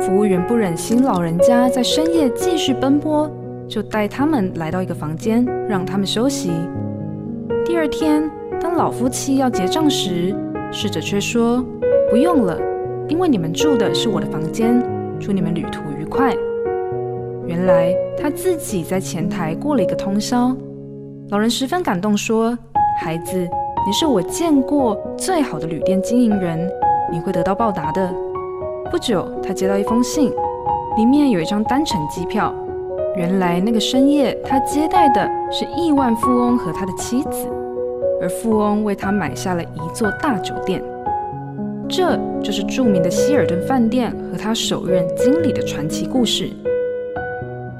服务员不忍心老人家在深夜继续奔波，就带他们来到一个房间，让他们休息。第二天，当老夫妻要结账时，侍者却说：“不用了，因为你们住的是我的房间。祝你们旅途愉快。”原来他自己在前台过了一个通宵。老人十分感动，说：“孩子，你是我见过最好的旅店经营人，你会得到报答的。”不久，他接到一封信，里面有一张单程机票。原来那个深夜，他接待的是亿万富翁和他的妻子，而富翁为他买下了一座大酒店。这就是著名的希尔顿饭店和他首任经理的传奇故事。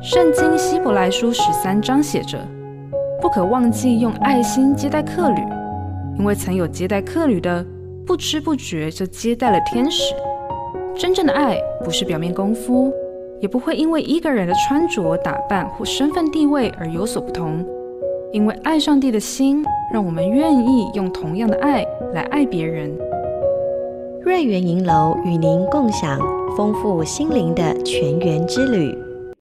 圣经希伯来书十三章写着：“不可忘记用爱心接待客旅，因为曾有接待客旅的，不知不觉就接待了天使。”真正的爱不是表面功夫，也不会因为一个人的穿着打扮或身份地位而有所不同。因为爱上帝的心，让我们愿意用同样的爱来爱别人。瑞园银楼与您共享丰富心灵的全员之旅。